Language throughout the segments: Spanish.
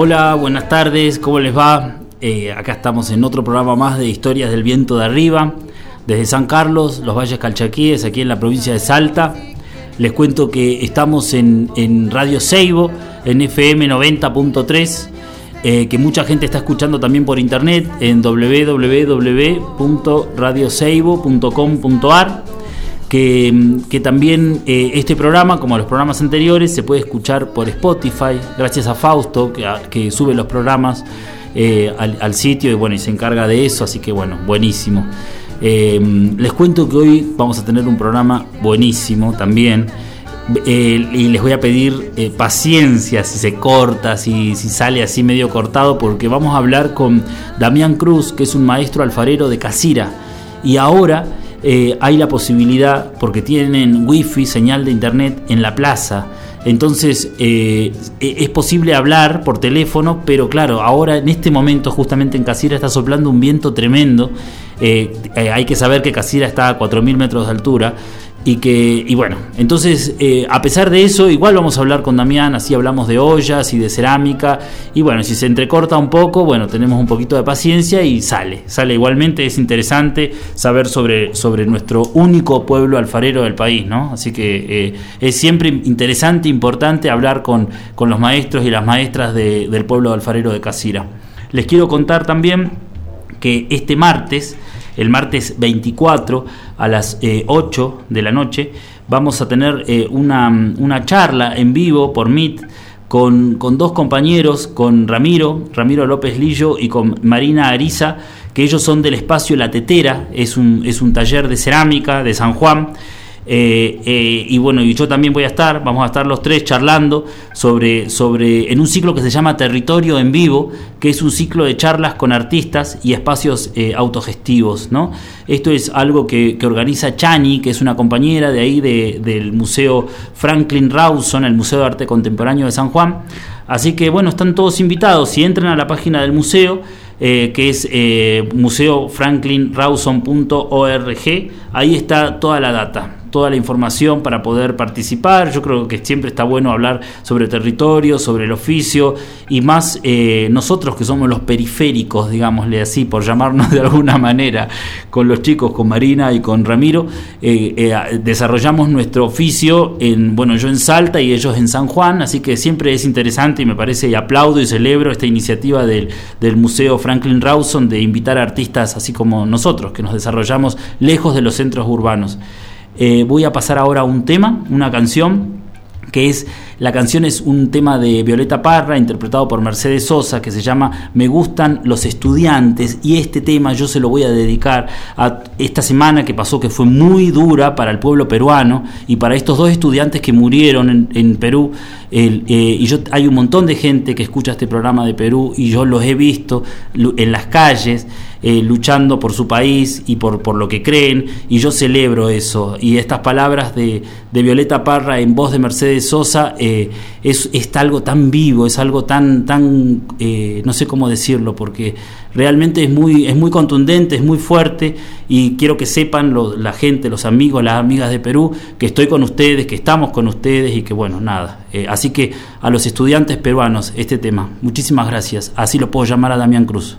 Hola, buenas tardes, ¿cómo les va? Eh, acá estamos en otro programa más de Historias del Viento de Arriba, desde San Carlos, los Valles Calchaquíes, aquí en la provincia de Salta. Les cuento que estamos en, Radio Seibo, en FM 90.3, eh, que mucha gente está escuchando también por internet en www.radioseibo.com.ar que, también eh, este programa, como los programas anteriores, se puede escuchar por Spotify, gracias a Fausto, que, sube los programas eh, al, sitio y bueno, y se encarga de eso, así que bueno, buenísimo. Eh, les cuento que hoy vamos a tener un programa buenísimo también. Y les voy a pedir paciencia si se corta, si, si, sale así medio cortado, porque vamos a hablar con Damián Cruz, que es un maestro alfarero de Casira. Y ahora eh, hay la posibilidad, porque tienen wifi, señal de internet en la plaza. Entonces es posible hablar por teléfono, pero claro, ahora en este momento justamente en Casira está soplando un viento tremendo. hay que saber que Casira está a 4.000 metros de altura y que y bueno entonces eh, a pesar de eso igual vamos a hablar con Damián así hablamos de ollas y de cerámica y bueno si se entrecorta un poco bueno tenemos un poquito de paciencia y sale sale igualmente es interesante saber sobre sobre nuestro único pueblo alfarero del país no así que eh, es siempre interesante importante hablar con, con los maestros y las maestras de, del pueblo alfarero de Casira. Les quiero contar también que este martes el martes 24 a las eh, 8 de la noche vamos a tener eh, una, una, charla en vivo por Meet con, con, dos compañeros, con Ramiro, Ramiro López Lillo y con Marina Ariza, que ellos son del espacio La Tetera, es un, es un taller de cerámica de San Juan. Eh, eh, y bueno, y yo también voy a estar, vamos a estar los tres charlando sobre, sobre, en un ciclo que se llama Territorio en Vivo, que es un ciclo de charlas con artistas y espacios eh, autogestivos, ¿no? Esto es algo que, organiza Chani, que es una compañera de ahí de, del Museo Franklin Rawson, el Museo de Arte Contemporáneo de San Juan. Así que bueno, están todos invitados, si entran a la página del museo, eh, que es eh, museofranklinrawson.org. Ahí está toda la data, toda la información para poder participar. Yo creo que siempre está bueno hablar sobre territorio, sobre el oficio y más eh, nosotros que somos los periféricos, digámosle así, por llamarnos de alguna manera, con los chicos, con Marina y con Ramiro, eh, eh, desarrollamos nuestro oficio en, bueno, yo en Salta y ellos en San Juan, así que siempre es interesante y me parece aplaudo y celebro esta iniciativa del, del Museo Franklin Rawson de invitar a artistas así como nosotros, que nos desarrollamos lejos de los centros urbanos. Eh, voy a pasar ahora a un tema, una canción que es la canción es un tema de Violeta Parra interpretado por Mercedes Sosa que se llama Me gustan los estudiantes y este tema yo se lo voy a dedicar a esta semana que pasó que fue muy dura para el pueblo peruano y para estos dos estudiantes que murieron en, Perú eh, y yo hay un montón de gente que escucha este programa de Perú y yo los he visto en las calles eh, luchando por su país y por, por lo que creen, y yo celebro eso. Y estas palabras de, de Violeta Parra en voz de Mercedes Sosa eh, es, algo tan vivo, es algo tan, tan eh, no sé cómo decirlo, porque realmente es muy, es muy contundente, es muy fuerte, y quiero que sepan la gente, los amigos, las amigas de Perú, que estoy con ustedes, que estamos con ustedes, y que bueno, nada. así que a los estudiantes peruanos, este tema, muchísimas gracias. Así lo puedo llamar a Damián Cruz.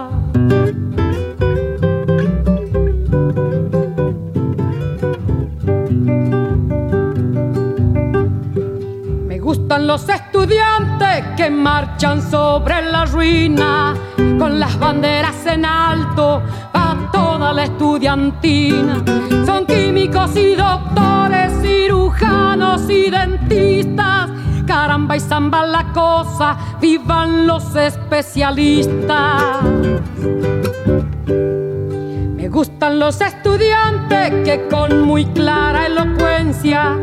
Gustan los estudiantes que marchan sobre la ruina con las banderas en alto a toda la estudiantina. Son químicos y doctores, cirujanos y dentistas. Caramba y zamba la cosa, vivan los especialistas. Me gustan los estudiantes que con muy clara elocuencia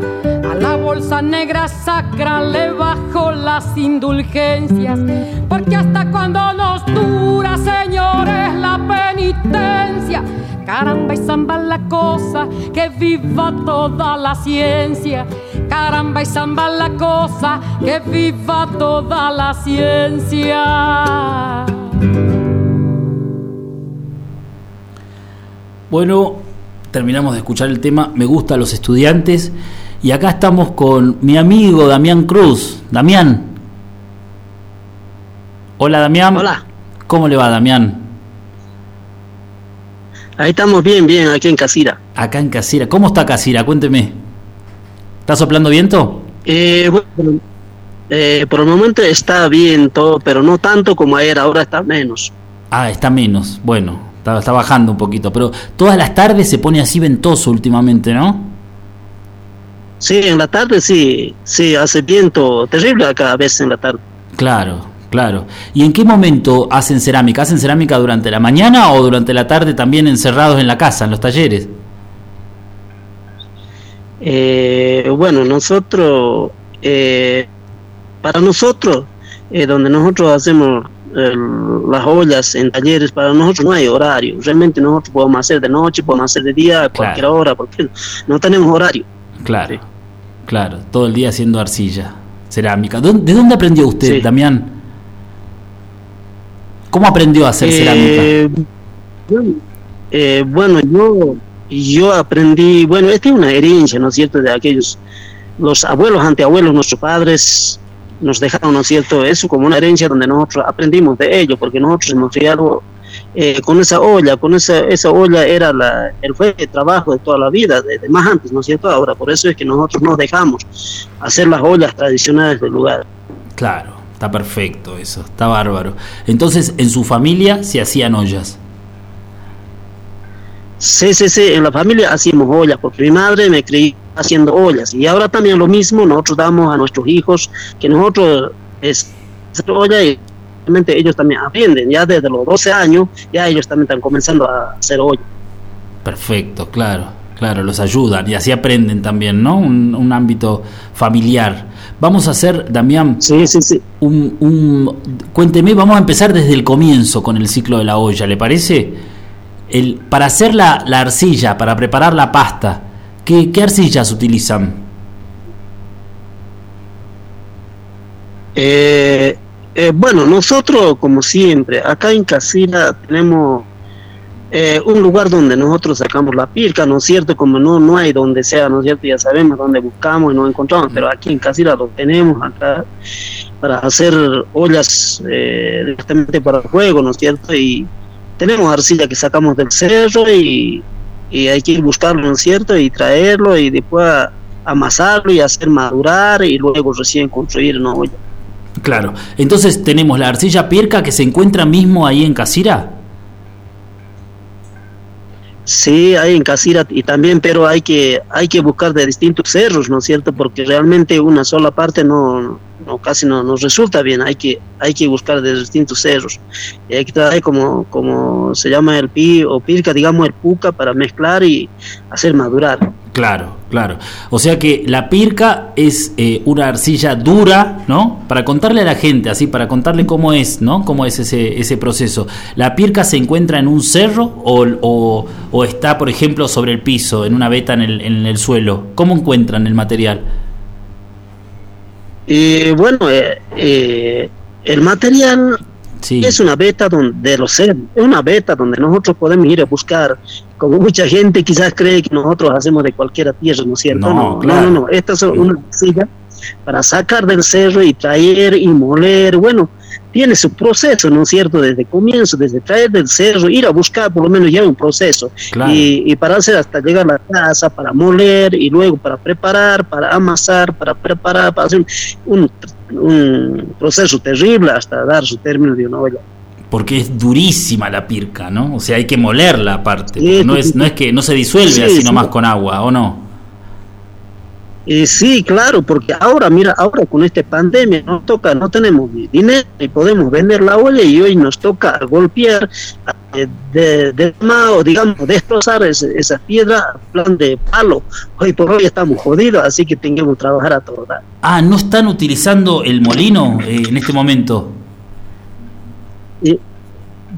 a la bolsa negra sacra le bajo las indulgencias. Porque hasta cuando nos dura, señores, la penitencia. Caramba y zamba la cosa, que viva toda la ciencia. Caramba y zamba la cosa, que viva toda la ciencia. Bueno, terminamos de escuchar el tema Me gusta los estudiantes y acá estamos con mi amigo Damián Cruz. Damián. Hola Damián. Hola. ¿Cómo le va Damián? Ahí estamos bien, bien, aquí en Casira. Acá en Casira. ¿Cómo está Casira? Cuénteme. ¿Está soplando viento? Eh, bueno, eh, por el momento está bien todo, pero no tanto como ayer, ahora está menos. Ah, está menos. Bueno, está, está bajando un poquito, pero todas las tardes se pone así ventoso últimamente, ¿no? Sí, en la tarde sí, sí, hace viento terrible acá a veces en la tarde. Claro, claro. ¿Y en qué momento hacen cerámica? ¿Hacen cerámica durante la mañana o durante la tarde también encerrados en la casa, en los talleres? Eh, bueno, nosotros, eh, para nosotros, eh, donde nosotros hacemos las ollas en talleres, para nosotros no hay horario. Realmente nosotros podemos hacer de noche, podemos hacer de día, a cualquier hora, porque no tenemos horario. Claro, claro, todo el día haciendo arcilla, cerámica. ¿De dónde aprendió usted, Sí. Damián? ¿Cómo aprendió a hacer cerámica? Eh, bueno, eh, bueno, yo, yo aprendí, bueno, esta es una herencia, ¿no es cierto?, de aquellos, los abuelos, anteabuelos, nuestros padres nos dejaron, ¿no es cierto?, eso como una herencia donde nosotros aprendimos de ello, porque nosotros hemos criado eh, con esa olla, con esa, esa olla era la, el fue el trabajo de toda la vida, de, más antes, ¿no es cierto? Ahora, por eso es que nosotros nos dejamos hacer las ollas tradicionales del lugar. Claro, está perfecto eso, está bárbaro. Entonces, en su familia se hacían ollas. Sí, sí, sí, en la familia hacíamos ollas, porque mi madre me creí haciendo ollas. Y ahora también lo mismo, nosotros damos a nuestros hijos que nosotros es olla y ellos también aprenden, ya desde los 12 años, ya ellos también están comenzando a hacer olla. Perfecto, claro, claro, los ayudan y así aprenden también, ¿no? Un, ámbito familiar. Vamos a hacer, Damián, sí, sí, sí. Un, un, cuénteme, vamos a empezar desde el comienzo con el ciclo de la olla, ¿le parece? El, para hacer la, la arcilla, para preparar la pasta, ¿qué, qué arcillas utilizan? Eh, eh, bueno, nosotros, como siempre, acá en Casila tenemos eh, un lugar donde nosotros sacamos la pirca, ¿no es cierto? Como no, no hay donde sea, ¿no es cierto? Ya sabemos dónde buscamos y nos encontramos, pero aquí en Casila lo tenemos acá para hacer ollas directamente para el juego, ¿no es cierto? Y tenemos arcilla que sacamos del cerro y, hay que ir buscarlo, ¿no es cierto? Y traerlo y después amasarlo y hacer madurar y luego recién construir una olla. Claro, entonces tenemos la arcilla pirca que se encuentra mismo ahí en Casira. Sí, hay en Casira y también, pero hay que hay que buscar de distintos cerros, ¿no es cierto? Porque realmente una sola parte no, no casi no nos resulta bien, hay que hay que buscar de distintos cerros. Y hay que traer como como se llama el pi o pirca, digamos el puca para mezclar y hacer madurar. Claro, claro. O sea que la pirca es eh, una arcilla dura, ¿no? Para contarle a la gente, así, para contarle cómo es, ¿no? Cómo es ese, ese proceso. ¿La pirca se encuentra en un cerro o, o, está, por ejemplo, sobre el piso, en una veta en el, en el suelo? ¿Cómo encuentran el material? Eh, bueno, eh, el material es una beta donde los seres, es una beta donde nosotros podemos ir a buscar, como mucha gente quizás cree que nosotros hacemos de cualquier tierra, ¿no es cierto? No, no, no, no, esta es una silla para sacar del cerro y traer y moler, bueno, tiene su proceso, ¿no es cierto? Desde comienzo, desde traer del cerro, ir a buscar por lo menos ya un proceso. Y, para hacer hasta llegar a la casa, para moler y luego para preparar, para amasar, para preparar, para hacer un, proceso terrible hasta dar su término de una olla porque es durísima la pirca, ¿no? O sea, hay que molerla aparte. no, es, no es que no se disuelve así nomás con agua, ¿o no? Y sí, claro, porque ahora, mira, ahora con esta pandemia nos toca, no tenemos dinero y podemos vender la olla y hoy nos toca golpear, eh, de, de, o digamos, destrozar esa, piedra plan de palo. Hoy por hoy estamos jodidos, así que tengamos que trabajar a todo Ah, ¿no están utilizando el molino eh, en este momento?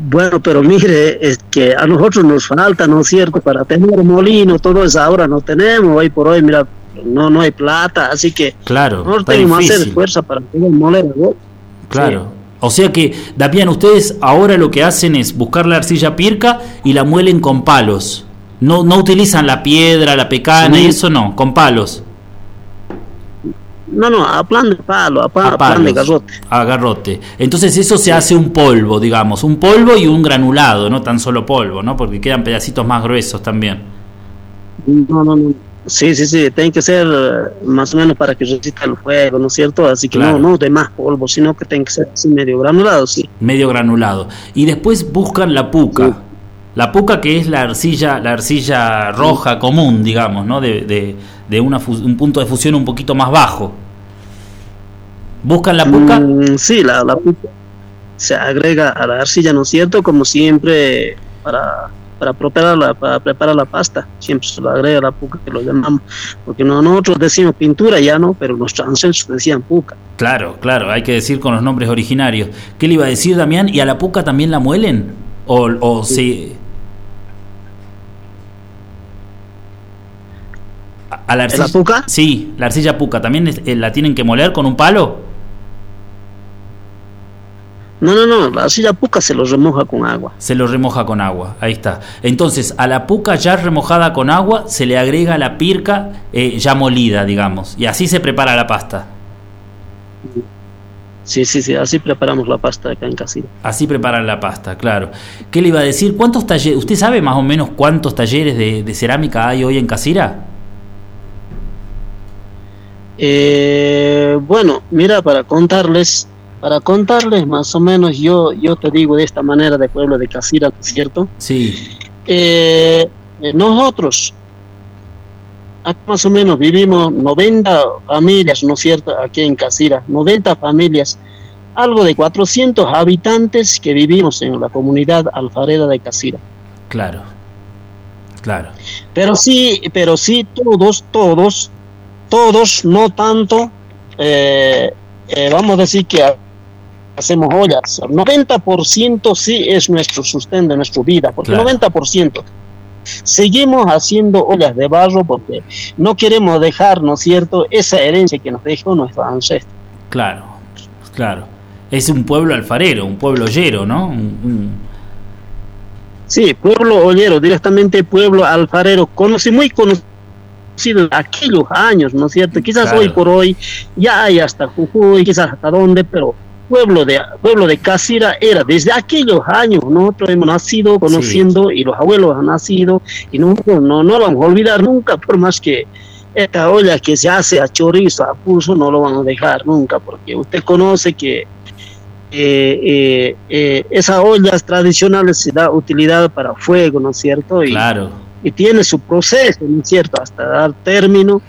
bueno, pero mire, es que a nosotros nos falta, ¿no es cierto?, para tener molino, todo eso ahora no tenemos, hoy por hoy, mira, no no hay plata, así que claro, no tenemos que hacer fuerza para moler Claro. O sea que, Dapián, ustedes ahora lo que hacen es buscar la arcilla pirca y la muelen con palos. No, no utilizan la piedra, la pecana y eso no, con palos. No, no, a plan de palo, a, plan de garrote. A garrote. Entonces eso se hace un polvo, digamos, un polvo y un granulado, no tan solo polvo, ¿no? Porque quedan pedacitos más gruesos también. No, no, no. Sí, sí, sí, tiene que ser eh, más o menos para que resista el fuego, ¿no es cierto? Así que no, no de más polvo, sino que tiene que ser así medio granulado, sí. Medio granulado. Y después buscan la puca. La puca que es la arcilla, la arcilla roja común, digamos, ¿no? De, de, de una un punto de fusión un poquito más bajo. ¿Buscan la puca? Mm, sí, la, la puca se agrega a la arcilla, ¿no es cierto? Como siempre, para para preparar la, para preparar la pasta. Siempre se lo agrega la puca que lo llamamos. Porque no, nosotros decimos pintura ya no, pero los ancestros decían puca. Claro, claro, hay que decir con los nombres originarios. ¿Qué le iba a decir Damián? ¿Y a la puca también la muelen? ¿O, o sí. ¿A la, arcilla, ¿La puca? Sí, la arcilla puca. ¿También eh, la tienen que moler con un palo? No, no, no, la arcilla puca se lo remoja con agua. Se lo remoja con agua, ahí está. Entonces, a la puca ya remojada con agua se le agrega la pirca eh, ya molida, digamos, y así se prepara la pasta. Sí, sí, sí, así preparamos la pasta acá en Casira. Así preparan la pasta, claro. ¿Qué le iba a decir? ¿Cuántos talleres, usted sabe más o menos cuántos talleres de, cerámica hay hoy en Casira? Eh, bueno, mira, para contarles, para contarles más o menos, yo, yo te digo de esta manera de pueblo de Casira, ¿cierto? Sí. Eh, eh, nosotros, más o menos vivimos 90 familias, ¿no es cierto?, aquí en Casira, 90 familias, algo de 400 habitantes que vivimos en la comunidad alfareda de Casira. Claro, claro. Pero sí, pero sí, todos, todos, todos, no tanto, eh, eh, vamos a decir que hacemos ollas. 90% sí es nuestro sustento, nuestra vida, porque el 90% seguimos haciendo ollas de barro porque no queremos dejar, ¿no es cierto?, esa herencia que nos dejó nuestro ancestro. Claro, claro. Es un pueblo alfarero, un pueblo ollero, ¿no? Sí, pueblo ollero, directamente pueblo alfarero, conoce, muy conocido aquellos años, ¿no es cierto? Quizás hoy por hoy ya hay hasta Jujuy, quizás hasta dónde, pero pueblo de pueblo de Casira era desde aquellos años nosotros hemos nacido conociendo y los abuelos han nacido y nosotros no, no lo vamos a olvidar nunca por más que esta olla que se hace a chorizo a pulso no lo vamos a dejar nunca porque usted conoce que eh, eh, eh, esas ollas tradicionales se da utilidad para fuego, ¿no es cierto? Y, claro. Y tiene su proceso, ¿no es cierto? Hasta dar término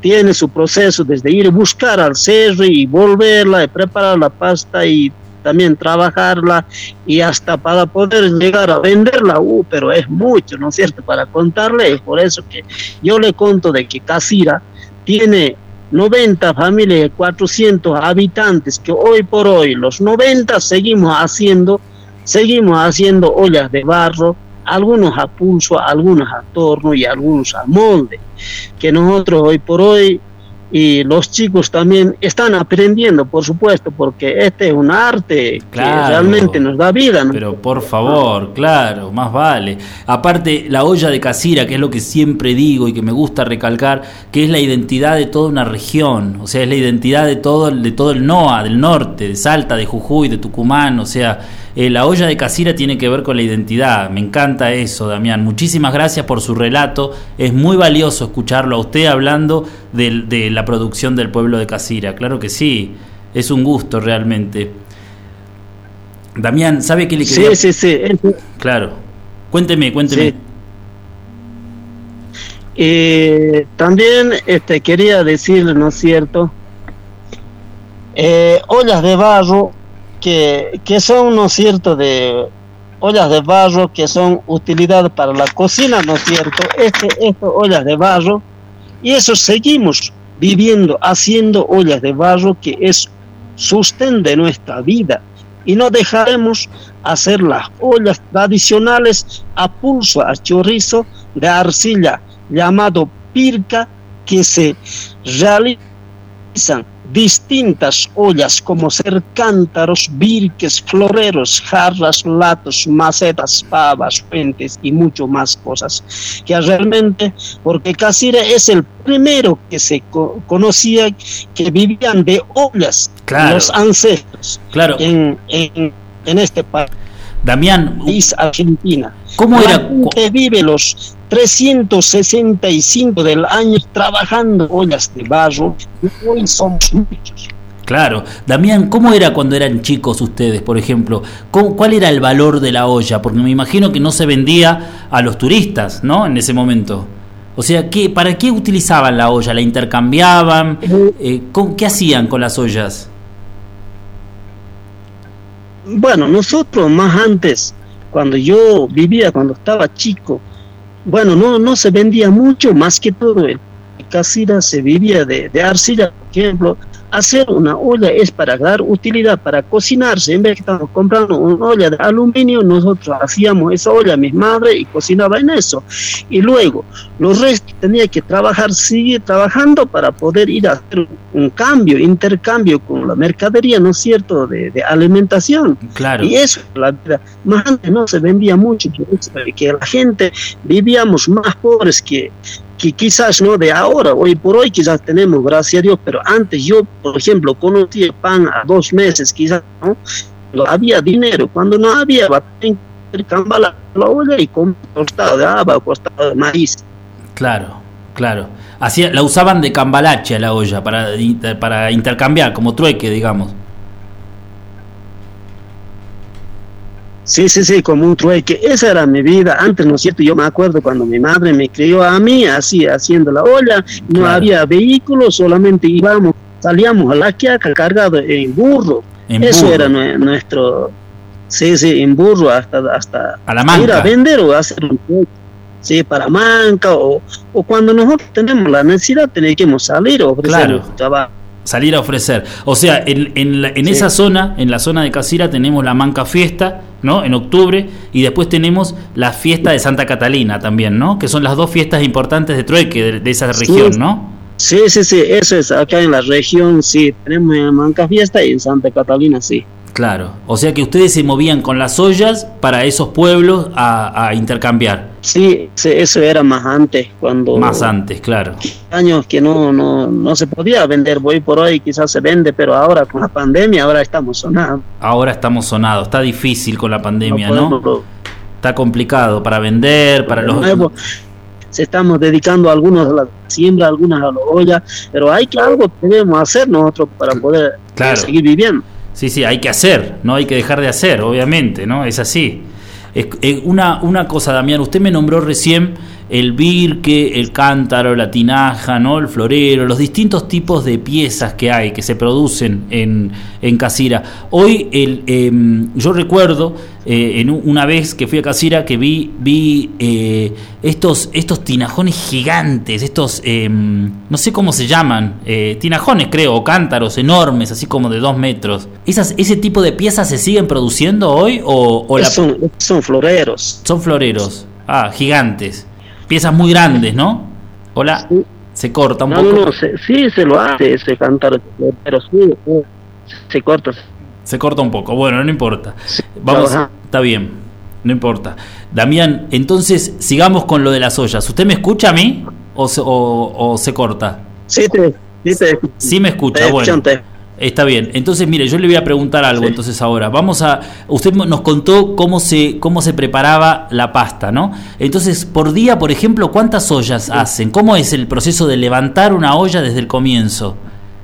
tiene su proceso desde ir a buscar al cerro y volverla y preparar la pasta y también trabajarla y hasta para poder llegar a venderla, uh, pero es mucho, ¿no es cierto? Para contarle, por eso que yo le conto de que Casira tiene 90 familias de 400 habitantes que hoy por hoy los 90 seguimos haciendo, seguimos haciendo ollas de barro, algunos a pulso, algunos a torno y algunos a molde, que nosotros hoy por hoy y los chicos también están aprendiendo, por supuesto, porque este es un arte que realmente nos da vida. Pero por favor, claro, más vale. Aparte, la olla de Casira, que es lo que siempre digo y que me gusta recalcar, que es la identidad de toda una región, o sea, es la identidad de todo, de todo el NOA, del norte, de Salta, de Jujuy, de Tucumán, o sea, eh, la olla de Casira tiene que ver con la identidad. Me encanta eso, Damián. Muchísimas gracias por su relato. Es muy valioso escucharlo a usted hablando de, la producción del pueblo de Casira. Claro que sí. Es un gusto realmente. Damián, ¿sabe qué le quería? Sí, sí, sí. Claro. Cuénteme, cuénteme. Eh, también este, quería decirle, ¿no es cierto? Eh, ollas de barro que, son, ¿no es cierto?, de ollas de barro que son utilidad para la cocina, ¿no es cierto? Este, estas ollas de barro, y eso seguimos viviendo, haciendo ollas de barro que es sostén de nuestra vida. Y no dejaremos hacer las ollas tradicionales a pulso, a chorizo de arcilla, llamado pirca, que se realizan distintas ollas como ser cántaros, virques, floreros, jarras, latos, macetas, pavas, fuentes y mucho más cosas. Que realmente, porque Casira es el primero que se conocía que vivían de ollas, los ancestros claro. en, en, en este país. Damián, Argentina. ¿Cómo era? Que vive los 365 del año trabajando ollas de barro. Hoy somos muchos. Claro. Damián, ¿cómo era cuando eran chicos ustedes, por ejemplo? ¿Cuál era el valor de la olla? Porque me imagino que no se vendía a los turistas, ¿no? En ese momento. O sea, ¿qué, ¿para qué utilizaban la olla? ¿La intercambiaban? Eh, ¿Qué hacían con las ollas? Bueno, nosotros más antes, cuando yo vivía, cuando estaba chico, bueno, no, no se vendía mucho, más que todo el casira se vivía de, de arcilla, por ejemplo, hacer una olla es para dar utilidad, para cocinarse. En vez de estar comprando una olla de aluminio, nosotros hacíamos esa olla, mi madre, y cocinaba en eso. Y luego, los restos tenía que trabajar, seguir trabajando para poder ir a hacer un cambio, intercambio con la mercadería, ¿no es cierto?, de, alimentación. Claro. Y eso, la vida. Más antes no se vendía mucho, que la gente vivíamos más pobres que que quizás no de ahora, hoy por hoy quizás tenemos, gracias a Dios, pero antes yo, por ejemplo, conocí el pan a dos meses, quizás, ¿no? había dinero, cuando no había, cambiar la, la olla y con costado de haba, costado de maíz. Claro, claro. Hacía, la usaban de cambalache a la olla para, para intercambiar, como trueque, digamos. Sí, sí, sí, como un trueque. Esa era mi vida. Antes, ¿no es cierto? Yo me acuerdo cuando mi madre me crió a mí, así, haciendo la olla. No había vehículos, solamente íbamos, salíamos a la quiaca cargado en burro. Eso era nuestro, sí, sí, en burro hasta, hasta a la ir a vender o hacer un sí, para manca o, o cuando nosotros tenemos la necesidad tenemos que salir o ofrecer claro. Salir a ofrecer. O sea, en, en, en esa zona, en la zona de Casira, tenemos la Manca Fiesta, ¿no? En octubre, y después tenemos la fiesta de Santa Catalina también, ¿no? Que son las dos fiestas importantes de trueque de, esa región, ¿no? Sí, sí, sí, eso es acá en la región, sí, tenemos en Manca Fiesta y en Santa Catalina, sí. Claro, o sea que ustedes se movían con las ollas para esos pueblos a, intercambiar. Sí, eso era más antes, cuando... Más antes, claro. Años que no, no, no se podía vender, voy por hoy quizás se vende, pero ahora con la pandemia, ahora estamos sonados. Ahora estamos sonados, está difícil con la pandemia, ¿no? Está complicado para vender, para los... Nuevo, se estamos dedicando a algunos a la siembra, algunas a la olla, pero hay que algo debemos hacer nosotros para poder seguir viviendo. Sí, sí, hay que hacer, no hay que dejar de hacer, obviamente, ¿no? Es así. Es, una, una cosa, Damián, usted me nombró recién el birque, el cántaro, la tinaja, ¿no? el florero, los distintos tipos de piezas que hay, que se producen en, en Casira. Hoy el, em, yo recuerdo eh, en una vez que fui a Casira que vi, vi eh, estos, estos tinajones gigantes, estos, em, no sé cómo se llaman, eh, tinajones creo, o cántaros enormes, así como de dos metros. Esas, ¿Ese tipo de piezas se siguen produciendo hoy o, son, son floreros? Son floreros. Ah, gigantes. Piezas muy grandes, ¿no? Hola. Se corta un poco. No, no, sí se lo hace ese cantar, pero sí, se corta. Se corta un poco. Bueno, no importa. Vamos, está bien. No importa. Damián, entonces sigamos con lo de las ollas. ¿Usted me escucha a mí o se, o, se corta? Sí, te, sí, te, sí me escucha. bueno. Está bien. Entonces, mire, yo le voy a preguntar algo entonces ahora. Vamos a usted nos contó cómo se cómo se preparaba la pasta, ¿no? Entonces, por día, por ejemplo, ¿cuántas ollas hacen? ¿Cómo es el proceso de levantar una olla desde el comienzo?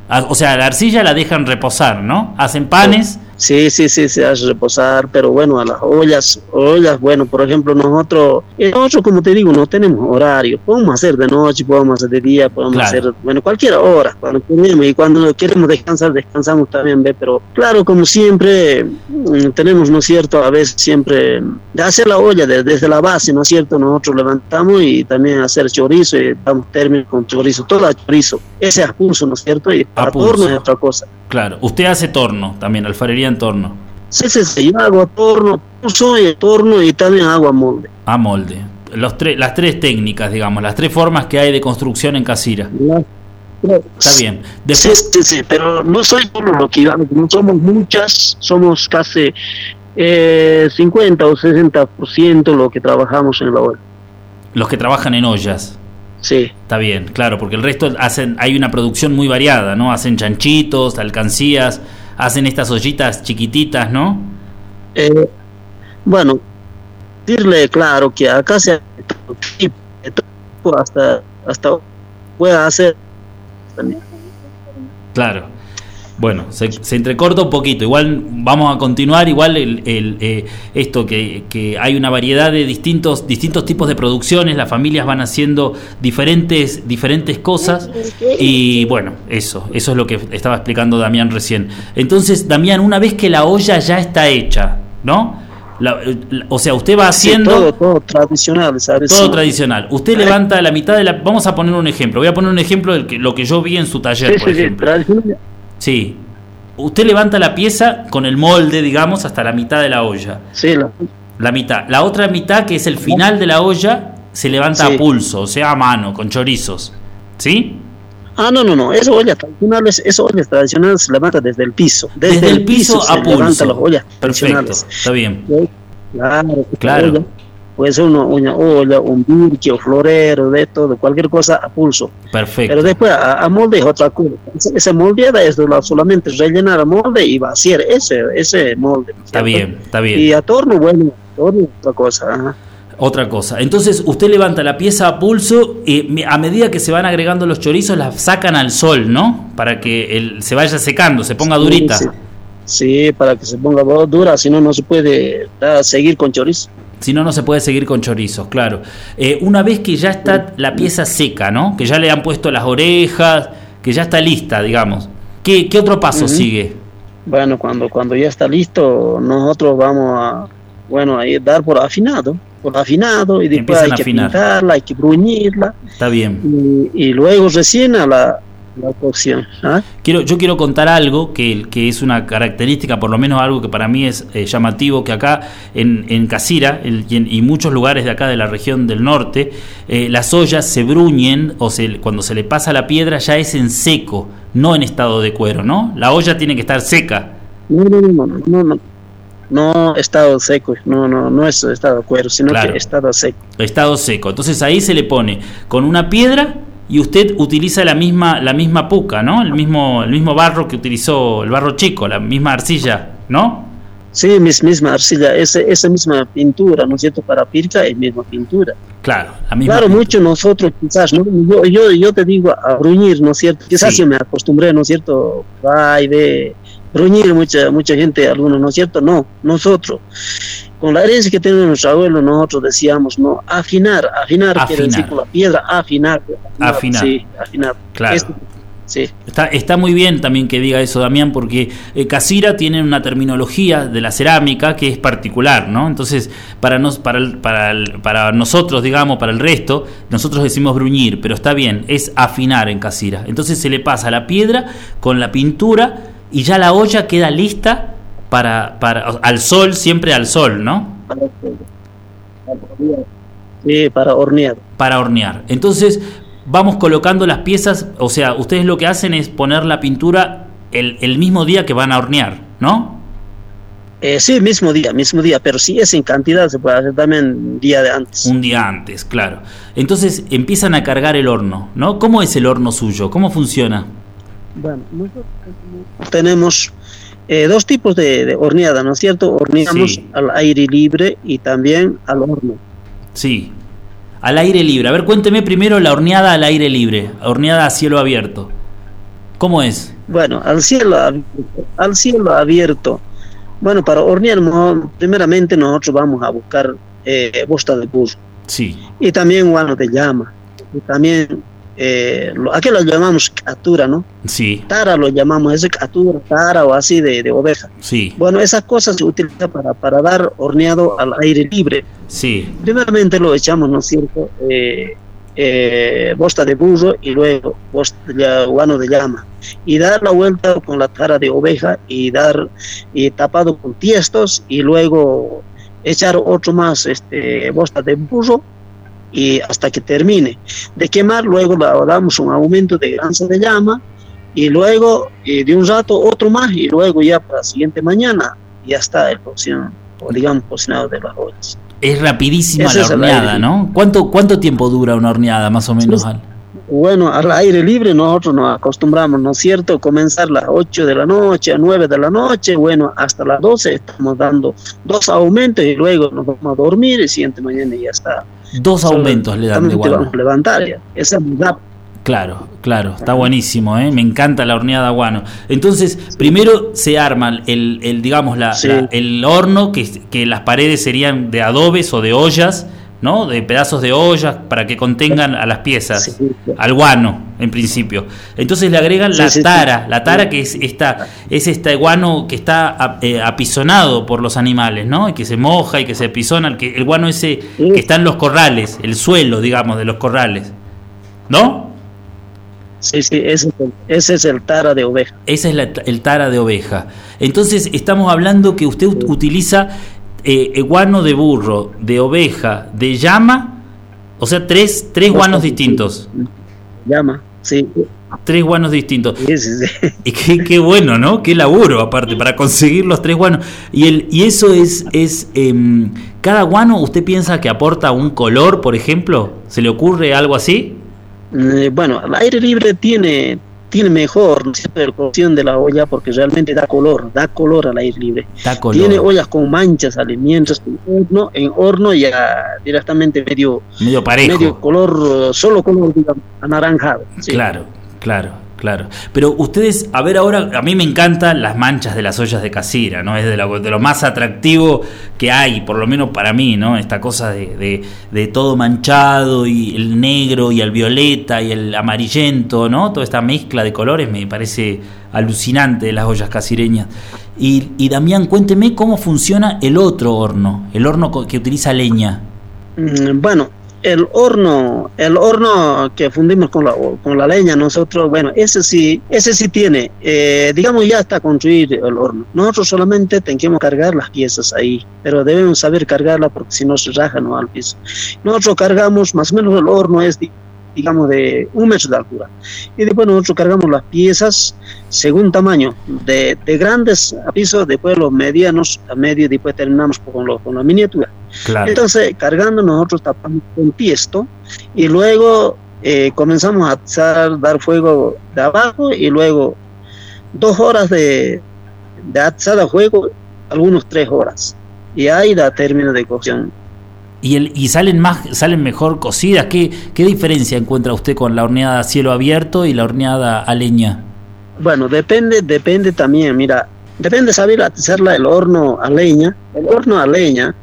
Ah, o sea, la arcilla la dejan reposar, ¿no? Hacen panes Sí, sí, sí, se hace reposar, pero bueno, a las ollas, ollas, bueno, por ejemplo, nosotros, eh, nosotros como te digo, no tenemos horario, podemos hacer de noche, podemos hacer de día, podemos hacer, bueno, cualquier hora, cuando queremos, y cuando queremos descansar, descansamos también, ¿ve? pero claro, como siempre, mm, tenemos, ¿no es cierto?, a veces siempre, de hacer la olla desde la base, ¿no es cierto?, nosotros levantamos y también hacer chorizo, y damos término con chorizo, todo chorizo, ese es pulso, ¿no es cierto?, y para torno es otra cosa. Claro, usted hace torno también, alfarería en torno. Sí, sí, sí, yo hago torno, soy torno y también hago a molde. A molde. Los tres, las tres técnicas, digamos, las tres formas que hay de construcción en Casira. Está bien. Después... Sí, sí, pero no soy solo lo que no somos muchas, somos casi eh, 50 o 60% lo que trabajamos en la olla. Los que trabajan en ollas. Sí. Está bien, claro, porque el resto hacen, hay una producción muy variada, ¿no? Hacen chanchitos, alcancías, hacen estas ollitas chiquititas, ¿no? Eh, bueno, decirle claro que acá se hasta hasta puede hacer también. Claro. Bueno, se, entrecorta un poquito. Igual vamos a continuar. Igual el, eh, esto que, que, hay una variedad de distintos distintos tipos de producciones. Las familias van haciendo diferentes diferentes cosas y bueno, eso eso es lo que estaba explicando Damián recién. Entonces, Damián, una vez que la olla ya está hecha, ¿no? o sea, usted va haciendo... todo, tradicional, ¿sabes? Todo tradicional. Usted levanta la mitad de la... Vamos a poner un ejemplo. Voy a poner un ejemplo de lo que yo vi en su taller, por ejemplo. Sí. Usted levanta la pieza con el molde, digamos, hasta la mitad de la olla. Sí, la, mitad. La otra mitad, que es el final de la olla, se levanta a pulso, o sea, a mano, con chorizos. ¿Sí? Ah, no, no, no. Eso olla tradicional, eso olla tradicional se levanta desde el piso. Desde, el piso, a pulso. Perfecto, está bien. Claro, claro. Puede ser una, una olla, un birque o florero, de todo, cualquier cosa a pulso. Perfecto. Pero después a, a molde es otra cosa. Esa moldeada es solamente rellenar el molde y vaciar ese, ese molde. ¿no es Está bien, está bien. Y a torno, bueno, torno otra cosa. ajá. Otra cosa. Entonces usted levanta la pieza a pulso y a medida que se van agregando los chorizos las sacan al sol, ¿no? Para que el, se vaya secando, se ponga durita. Sí, sí, para que se ponga dura, si no, no se puede ah, seguir con chorizo. Si no, no se puede seguir con chorizos, claro. Eh, una vez que ya está la pieza seca, ¿no? Que ya le han puesto las orejas, que ya está lista, digamos. ¿Qué, qué otro paso sigue? Bueno, cuando, cuando ya está listo, nosotros vamos a, bueno, a dar por afinado, por afinado, y después Empiezan hay que afinar. pintarla, hay que bruñirla, Está bien. y, y luego recién a la, la cocción. ¿ah? Quiero, yo quiero contar algo que, que es una característica, por lo menos algo que para mí es eh, llamativo, que acá en, en Casira el- y en y muchos lugares de acá de la región del norte, eh, las ollas se bruñen o se, cuando se le pasa la piedra ya es en seco, no en estado de cuero, ¿no? La olla tiene que estar seca. No, no, no, no, no, no, no estado seco, no, no, no es estado cuero, sino Claro. que estado seco. estado seco. Entonces ahí se le pone con una piedra y usted utiliza la misma la misma puca, ¿no? El mismo el mismo barro que utilizó el barro chico, la misma arcilla, ¿no? Sí, mis, misma arcilla, ese, esa misma pintura, ¿no es cierto? Para pirca es misma pintura. Claro, la misma. Claro, pintura. mucho nosotros quizás, ¿no? Yo, yo, yo te digo a bruñir, ¿no es cierto? Quizás Sí. yo me acostumbré, ¿no es cierto? Ay, de bruñir mucha, mucha gente, algunos, ¿no es cierto? No, nosotros. Con la herencia que tenemos nuestros abuelos, nosotros decíamos, ¿no? Afinar, afinar, quiere decir Afinar. con la piedra, afinar. Afinar. Sí, afinar. Claro. Sí. Está, está muy bien también que diga eso, Damián, porque eh, Casira tiene una terminología de la cerámica que es particular, ¿no? Entonces, para, nos, para, el- para, el- para nosotros, digamos, para el resto, nosotros decimos bruñir, pero está bien, es afinar en Casira. Entonces se le pasa la piedra con la pintura y ya la olla queda lista para, para al sol, siempre al sol, ¿no? Para, sí, para hornear. Para hornear. Entonces, vamos colocando las piezas, o sea, ustedes lo que hacen es poner la pintura el, el mismo día que van a hornear, ¿no? Eh, sí, mismo día, mismo día, pero si es en cantidad, se puede hacer también día de antes. Un día antes, claro. Entonces empiezan a cargar el horno, ¿no? ¿Cómo es el horno suyo? ¿Cómo funciona? Bueno, nosotros tenemos eh, dos tipos de, de horneada, ¿no es cierto? Horneamos Sí. al aire libre y también al horno. Sí. Al aire libre. A ver, cuénteme primero la horneada al aire libre, horneada a cielo abierto. ¿Cómo es? Bueno, al cielo, ab- al cielo abierto. Bueno, para hornear, primeramente nosotros vamos a buscar eh, bosta de burro Sí, y también guano de llama. Y también, eh, aquí lo llamamos catura, ¿no? sí, Tara lo llamamos, ese catura, tara o así de, de oveja. sí, Bueno, esas cosas se utilizan para, para dar horneado al aire libre. sí, Primeramente lo echamos, ¿no es cierto? Eh, eh, bosta de burro y luego bosta de guano de llama. Y dar la vuelta con la cara de oveja y dar y tapado con tiestos y luego echar otro más este, bosta de burro y hasta que termine. De quemar luego le damos un aumento de grasa de llama y luego eh, de un rato otro más y luego ya para la siguiente mañana ya está el cocción o digamos cocinado de las ollas. Es rapidísima Ese la horneada. ¿no? ¿Cuánto, ¿Cuánto tiempo dura una horneada, más o menos? Al? Bueno, al aire libre nosotros nos acostumbramos, ¿no es cierto? Comenzar a las 8 de la noche, a 9 de la noche, bueno, hasta las 12 estamos dando dos aumentos y luego nos vamos a dormir y siguiente mañana ya está. Dos aumentos le dan de Solamente guano. vamos a levantar ya. Esa es rápido. Claro, claro, está buenísimo, ¿eh? me encanta la horneada guano. Entonces, primero se arma el, el digamos, la, Sí. la- el horno, que, que las paredes serían de adobes o de ollas, ¿no? De pedazos de ollas para que contengan a las piezas, Sí, al guano, en principio. Entonces le agregan la Sí, sí, sí. tara, la tara que es esta, es este guano que está eh, apisonado por los animales, ¿no? Y que se moja y que se apisona, el, que, el guano ese que está en los corrales, el suelo, digamos, de los corrales, ¿no? Sí, sí, ese es el, ese es el tara de oveja. Ese es la- el tara de oveja. Entonces estamos hablando que usted ut- utiliza eh, eh, guano de burro, de oveja, de llama, o sea, tres, tres guanos distintos. Llama. Sí. Tres guanos distintos. Sí, sí, sí. Y qué, qué bueno, ¿no? Qué laburo, aparte, para conseguir los tres guanos. Y, el, y eso es, es em, cada guano, ¿usted piensa que aporta un color, por ejemplo? ¿Se le ocurre algo así? Eh, bueno, el aire libre tiene, tiene mejor ¿no la cocción de la olla porque realmente da color, da color al aire libre. Da color. Tiene ollas con manchas, que en horno, en horno ya directamente medio, Medio parejo. medio color, solo color digamos, anaranjado. sí. Claro, claro, claro. Pero ustedes, a ver ahora, a mí me encantan las manchas de las ollas de casira, ¿no? Es de lo, de lo más atractivo que hay, por lo menos para mí, ¿no? Esta cosa de, de- todo manchado y el negro y el violeta y el amarillento, ¿no? Toda esta mezcla de colores me parece alucinante de las ollas casireñas. Y, y Damián, cuénteme cómo funciona el otro horno, el horno que utiliza leña. Mm, Bueno, el horno, el horno que fundimos con la, con la leña, nosotros, bueno, ese sí, ese sí tiene, eh, digamos ya está construido el horno. Nosotros solamente tenemos que cargar las piezas ahí, pero debemos saber cargarla porque si no se raja no al piso. Nosotros cargamos, más o menos el horno es, digamos, de un metro de altura. Y después nosotros cargamos las piezas según tamaño, de, de grandes a piso, después los medianos a medio, y después terminamos con, lo- con la miniatura. Claro. Entonces, cargando nosotros tapamos con tiesto y luego eh, comenzamos a dar fuego de abajo y luego dos horas de, de atizar a fuego, algunos tres horas. Y ahí da término de cocción. Y, el, y salen más salen mejor cocidas. ¿Qué, ¿Qué diferencia encuentra usted con la horneada a cielo abierto y la horneada a leña? Bueno, depende, depende también, mira, depende saber atizarla el horno a leña. El horno a leña,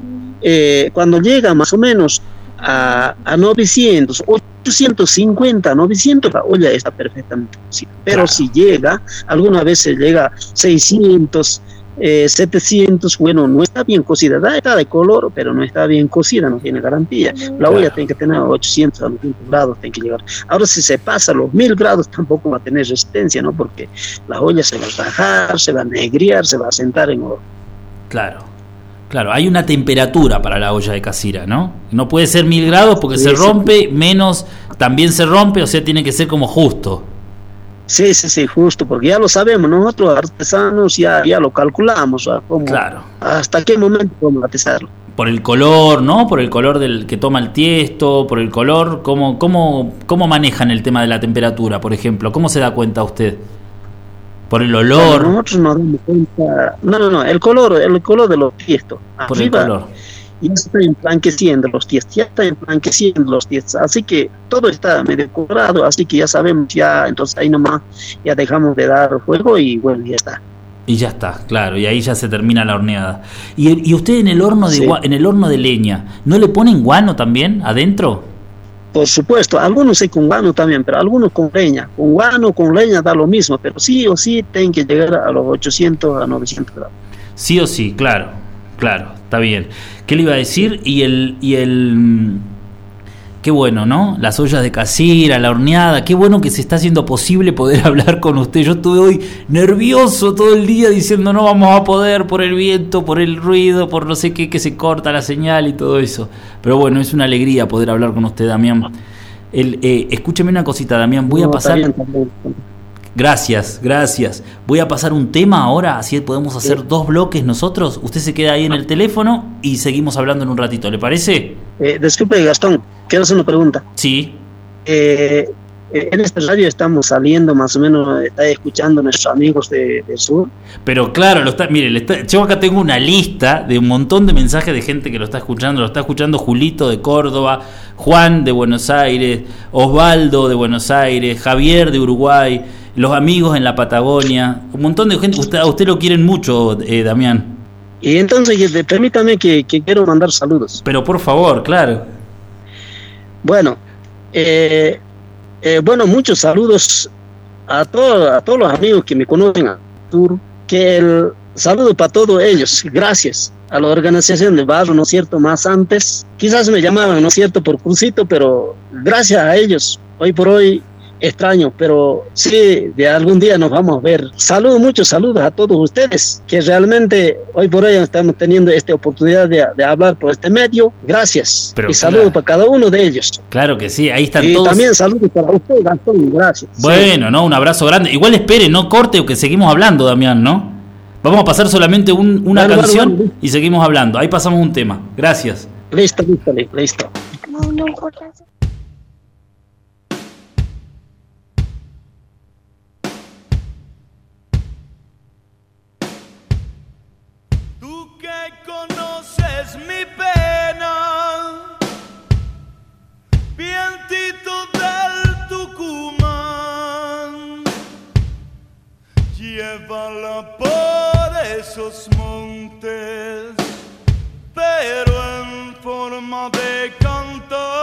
eh, cuando llega más o menos a, a 900, 850, 900, la olla está perfectamente cocida. Pero Claro. si llega, algunas veces llega a 600, eh, 700, bueno, no está bien cocida, da, está de color, pero no está bien cocida, no tiene garantía. La olla Claro. tiene que tener 800 a 900 grados, tiene que llegar. Ahora, si se pasa los 1000 grados, tampoco va a tener resistencia, ¿no? Porque la olla se va a rajar, se va a negriar, se va a sentar en horno. Claro. Claro, hay una temperatura para la olla de casira, ¿no? No puede ser mil grados porque Sí, se sí. rompe, menos también se rompe, o sea, tiene que ser como justo. Sí, sí, sí, justo, porque ya lo sabemos, nosotros artesanos ya, ya lo calculamos. Cómo- Claro. hasta qué momento vamos a atizarlo. Por el color, ¿no? Por el color del que toma el tiesto, por el color, ¿cómo, cómo, cómo manejan el tema de la temperatura, por ejemplo? ¿Cómo se da cuenta usted? Por el Bueno, olor, nosotros nos damos cuenta, no, no, no, el color, el color de los tiestos. por el color. Ya se está emblanqueciendo los tiestos, ya está emblanqueciendo los tiestos, así que todo está medio colorado, así que ya sabemos, ya, entonces ahí nomás ya dejamos de dar fuego y bueno, ya está. Y ya está, claro, y ahí ya se termina la horneada. ¿Y, y usted en el horno de Sí. en el horno de leña, ¿no le ponen guano también adentro? Por supuesto, algunos sí con guano también, pero algunos con leña. Con guano, con leña da lo mismo, pero sí o sí tienen que llegar a los 800 a 900 grados. Sí o sí, claro, claro, está bien. ¿Qué le iba a decir? Y el, y el, qué bueno, ¿no? Las ollas de casira, la horneada, qué bueno que se está haciendo posible poder hablar con usted. Yo estuve hoy nervioso todo el día diciendo no vamos a poder por el viento, por el ruido, por no sé qué, que se corta la señal y todo eso. Pero bueno, es una alegría poder hablar con usted, Damián. El, eh, escúcheme una cosita, Damián, voy a No, pasar... Gracias, gracias. Voy a pasar un tema ahora, así podemos hacer dos bloques nosotros. Usted se queda ahí en el teléfono y seguimos hablando en un ratito, ¿le parece? Eh, disculpe, Gastón, quiero hacer una pregunta. Sí. Eh, eh, en este radio estamos saliendo más o menos, está escuchando a nuestros amigos de, del sur. Pero claro, lo está, mire, le está- yo acá tengo una lista de un montón de mensajes de gente que lo está escuchando. Lo está escuchando Julito de Córdoba, Juan de Buenos Aires, Osvaldo de Buenos Aires, Javier de Uruguay, los amigos en la Patagonia, un montón de gente. Usted, a usted lo quieren mucho, eh, Damián. Y entonces, eh, permítame que, que quiero mandar saludos. Pero por favor, claro. Bueno, eh, eh, bueno, muchos saludos a, todo- a todos los amigos que me conocen al sur. Que el saludo para todos ellos. Gracias a la organización de barrio, ¿no es cierto? Más antes, quizás me llamaban, ¿no es cierto?, por cursito, pero gracias a ellos, hoy por hoy extraño, pero sí, de algún día nos vamos a ver. Saludos, muchos saludos a todos ustedes, que realmente hoy por hoy estamos teniendo esta oportunidad de, hablar por este medio. Gracias. y saludos para cada uno de ellos. Claro que sí, ahí están y todos. Y también saludos para usted, Gastón, gracias. Bueno, ¿no? Un abrazo grande. Igual espere, no corte que seguimos hablando, Damián, ¿no? Vamos a pasar solamente una canción y seguimos hablando. Ahí pasamos un tema. Gracias. Listo, listo, listo. No, no, llévala por esos montes, pero en forma de cantar.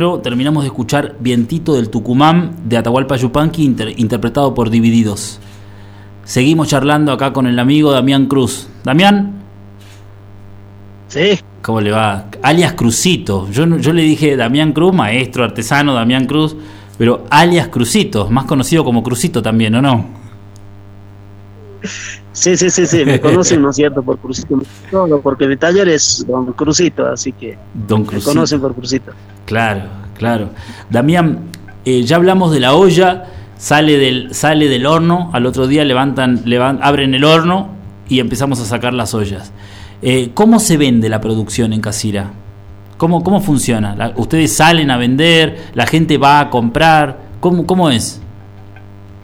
Terminamos de escuchar Vientito del Tucumán de Atahualpa Yupanqui, interpretado por Divididos. Seguimos charlando acá con el amigo Damián Cruz. Damián. Sí. ¿Cómo le va? Alias Cruzito. Yo, yo le dije Damián Cruz, maestro, artesano, Damián Cruz, pero alias Cruzito, más conocido como Cruzito también, ¿o no? Sí, sí, sí, sí, me conocen, ¿no es cierto? Por Cruzito. No, porque mi taller es Don Cruzito, así que Don Cruzito. me conocen por Cruzito. Claro, claro. Damián, eh, ya hablamos de la olla, sale del, sale del horno, al otro día levantan, abren el horno y empezamos a sacar las ollas. Eh, ¿Cómo se vende la producción en Casira? ¿Cómo, cómo funciona? ¿Ustedes salen a vender? ¿La gente va a comprar? ¿Cómo, cómo es?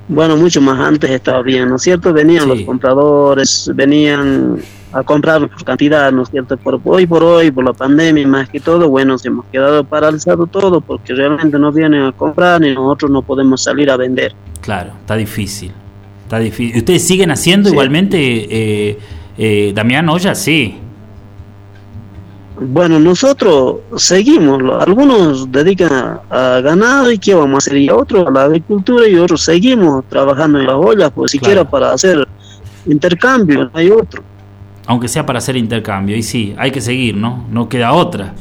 Bueno, mucho más antes estaba bien, ¿no es cierto? Venían los compradores, venían a comprar por cantidad, ¿no es cierto? Por hoy por hoy, por la pandemia más que todo, bueno, se hemos quedado paralizado todo porque realmente no vienen a comprar y nosotros no podemos salir a vender. Claro, está difícil. Está difícil. ¿Ustedes siguen haciendo igualmente, eh, eh, Damián Olla? Sí. Bueno, nosotros seguimos, algunos dedican a, ganado y qué vamos a hacer, y otros a la agricultura y otros seguimos trabajando en las ollas, pues siquiera Claro. para hacer intercambio, no hay otro. Aunque sea para hacer intercambio. Y sí, hay que seguir, ¿no? No queda otra.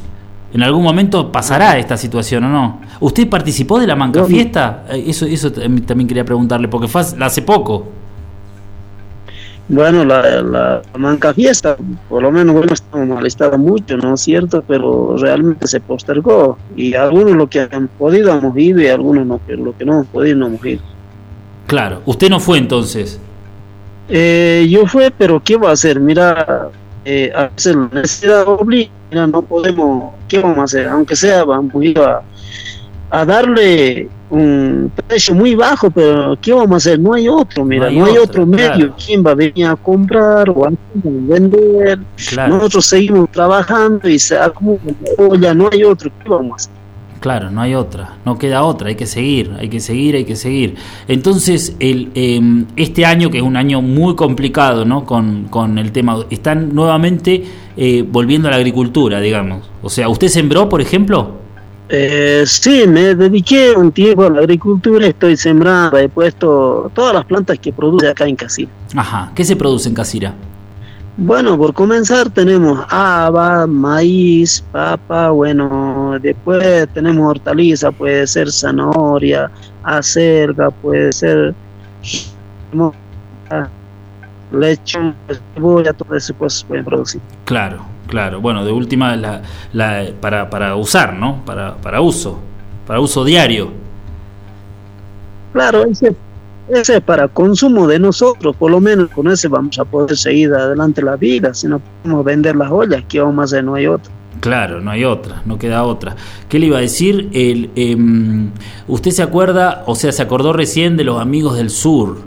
En algún momento pasará esta situación, ¿o no? ¿Usted participó de la manca fiesta? Eh, Eso, eso también quería preguntarle, porque fue hace poco. Bueno, la, la manca fiesta, por lo menos, bueno, estamos molestados mucho, ¿no es cierto? Pero realmente se postergó y algunos lo que han podido hemos ido y algunos no, lo que no hemos podido no hemos ido. Claro, usted no fue entonces. Eh, yo fui, pero ¿qué va a hacer? Mira, eh, a veces la necesidad obliga, mira, no podemos, ¿qué vamos a hacer? Aunque sea, vamos a ir a, a darle un precio muy bajo, pero ¿qué vamos a hacer? No hay otro, mira, hay no hay, otro, otro medio. claro. ¿Quién va a venir a comprar o a vender? Claro, Nosotros seguimos trabajando y se acumula, ya no hay otro, ¿qué vamos a hacer? claro, no hay otra. No queda otra. Hay que seguir, hay que seguir, hay que seguir. Entonces, el, eh, este año, que es un año muy complicado, ¿no? Con, con el tema, están nuevamente eh, volviendo a la agricultura, digamos. O sea, ¿usted sembró, por ejemplo? Eh, sí, me dediqué un tiempo a la agricultura, estoy sembrando, he puesto todas las plantas que produce acá en Casilla. Ajá. ¿Qué se produce en Casira? Bueno, por comenzar tenemos haba, maíz, papa, bueno, después tenemos hortaliza, puede ser zanahoria, acelga, puede ser lechuga, cebolla, todas esas cosas se pueden producir. Claro, claro. Bueno, de última, la, la- para, para usar, ¿no? Para, para uso, para uso diario. Claro, ese, ese es para consumo de nosotros, por lo menos con ese vamos a poder seguir adelante la vida, si no podemos vender las ollas, ¿qué vamos a hacer? No hay otro. Claro, no hay otra, no queda otra. ¿Qué le iba a decir? El, em, ¿Usted se acuerda, o sea, se acordó recién de los amigos del sur?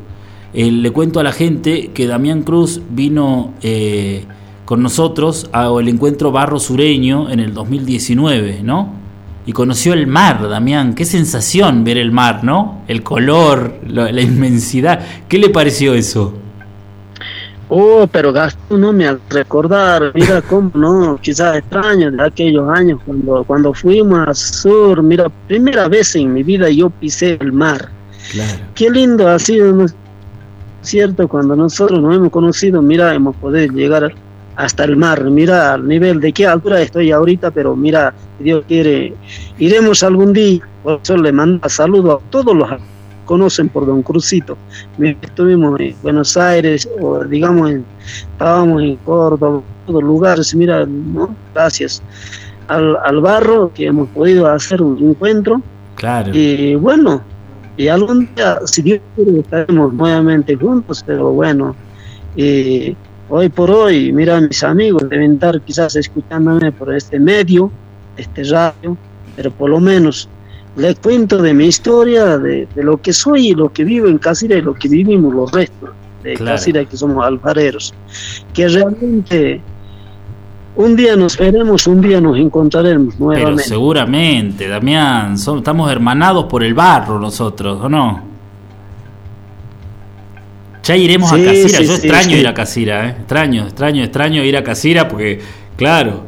Eh, le cuento a la gente que Damián Cruz vino eh, con nosotros al encuentro Barro Sureño en el 2019, ¿no? Y conoció el mar, Damián. Qué sensación ver el mar, ¿no? El color, la, la inmensidad. ¿Qué le pareció eso? Oh, pero Gastón no me hace recordar, mira cómo no, quizás extraño de aquellos años cuando, cuando fuimos al sur, mira, primera vez en mi vida yo pisé el mar. Claro. Qué lindo ha sido, ¿no cierto? Cuando nosotros nos hemos conocido, mira, hemos podido llegar hasta el mar, mira al nivel de qué altura estoy ahorita, pero mira, Dios quiere, iremos algún día, por eso le mando saludo a todos los que conocen por Don Crucito. Estuvimos en Buenos Aires, o digamos, en- estábamos en Córdoba, en todos lugares, mira, ¿no? gracias al, al barro que hemos podido hacer un encuentro. Claro. Y bueno, y algún día, si Dios quiere, estaremos nuevamente juntos, pero bueno, eh, hoy por hoy, mira, mis amigos deben estar quizás escuchándome por este medio, este radio, pero por lo menos les cuento de mi historia, de, de lo que soy y lo que vivo en Casira y lo que vivimos los restos de Claro. Casira, que somos alfareros, que realmente un día nos veremos, un día nos encontraremos Pero nuevamente. seguramente, Damián, son- estamos hermanados por el barro nosotros, ¿o no? Ya iremos Sí, a Casira, sí, yo sí, extraño ir a Casira, ¿eh? extraño, extraño, extraño ir a Casira porque, claro,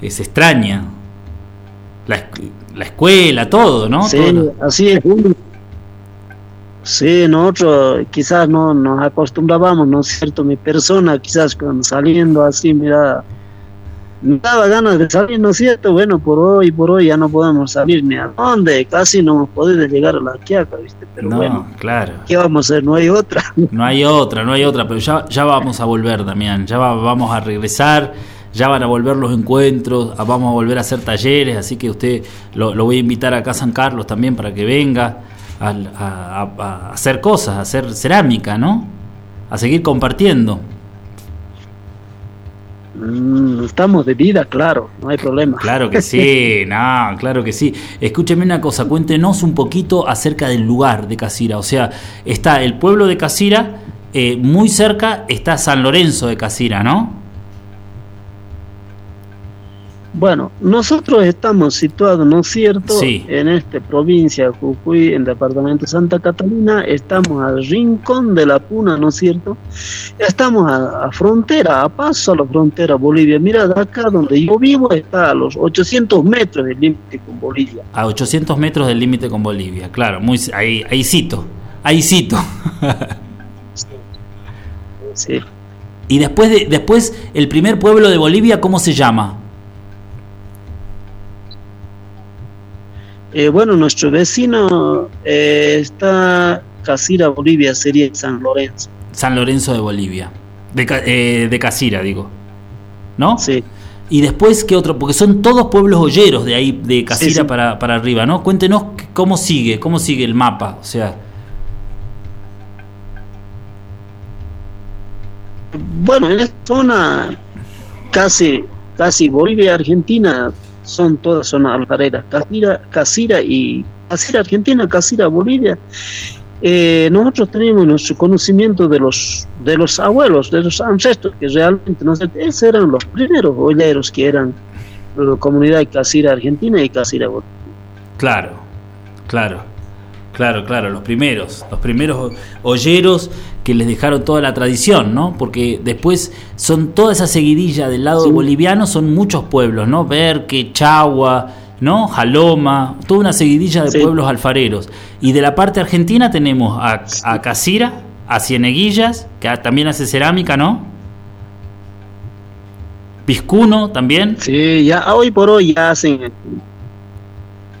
es extraña. La, la escuela, todo, ¿no? Sí, Todo. así es. Sí, nosotros quizás no nos acostumbrábamos, ¿no es cierto? Mi persona, quizás cuando saliendo así, mira, me daba ganas de salir, ¿no es cierto? Bueno, por hoy, por hoy ya no podemos salir ni a dónde, casi no hemos podido llegar a la quiaca, ¿viste? Pero no, bueno, claro. ¿qué vamos a hacer? No hay otra. No hay otra, no hay otra, pero ya, ya vamos a volver, Damián, ya va- vamos a regresar, ya van a volver los encuentros, a- vamos a volver a hacer talleres, así que usted lo, lo voy a invitar acá a San Carlos también para que venga a- a hacer cosas, a hacer cerámica, ¿no? A seguir compartiendo. Mm, estamos de vida, claro, no hay problema. Claro que sí, no, claro que sí. Escúcheme una cosa, cuéntenos un poquito acerca del lugar de Casira. O sea, está el pueblo de Casira, eh, muy cerca está San Lorenzo de Casira, ¿no? Bueno, nosotros estamos situados, ¿no es cierto?, Sí. en esta provincia de Jujuy, en el departamento de Santa Catalina, estamos al rincón de la Puna, ¿no es cierto? Estamos a, a frontera, a paso a la frontera Bolivia. Mira, de acá donde yo vivo está a los 800 metros del límite con Bolivia. A 800 metros del límite con Bolivia, claro, muy ahí, ahí cito, ahí cito. Sí. y después, de, después, el primer pueblo de Bolivia, ¿cómo se llama? Eh, bueno, nuestro vecino eh, está Casira, Bolivia, sería San Lorenzo. San Lorenzo de Bolivia, de, eh, de Casira, digo. ¿No? Sí. Y después, ¿qué otro? Porque son todos pueblos olleros de ahí, de Casira Sí, sí. Para, para arriba, ¿no? Cuéntenos cómo sigue, cómo sigue el mapa, o sea, Bueno, en esta zona casi, casi Bolivia, Argentina, son todas zonas alfareras. Casira, Casira y Casira Argentina, Casira Bolivia. Eh, nosotros tenemos nuestro conocimiento de los de los abuelos, de los ancestros, que realmente no sé, esos eran los primeros olleros que eran la comunidad de Casira Argentina y Casira Bolivia. claro, claro, claro, claro, los primeros, los primeros olleros que les dejaron toda la tradición, ¿no? Porque después son toda esa seguidilla del lado Sí. boliviano, son muchos pueblos, ¿no? Berque, Chagua, ¿no? Jaloma, toda una seguidilla de Sí. pueblos alfareros. Y de la parte argentina tenemos a, a Casira, a Cieneguillas, que también hace cerámica, ¿no? Piscuno también. Sí, ya hoy por hoy ya hacen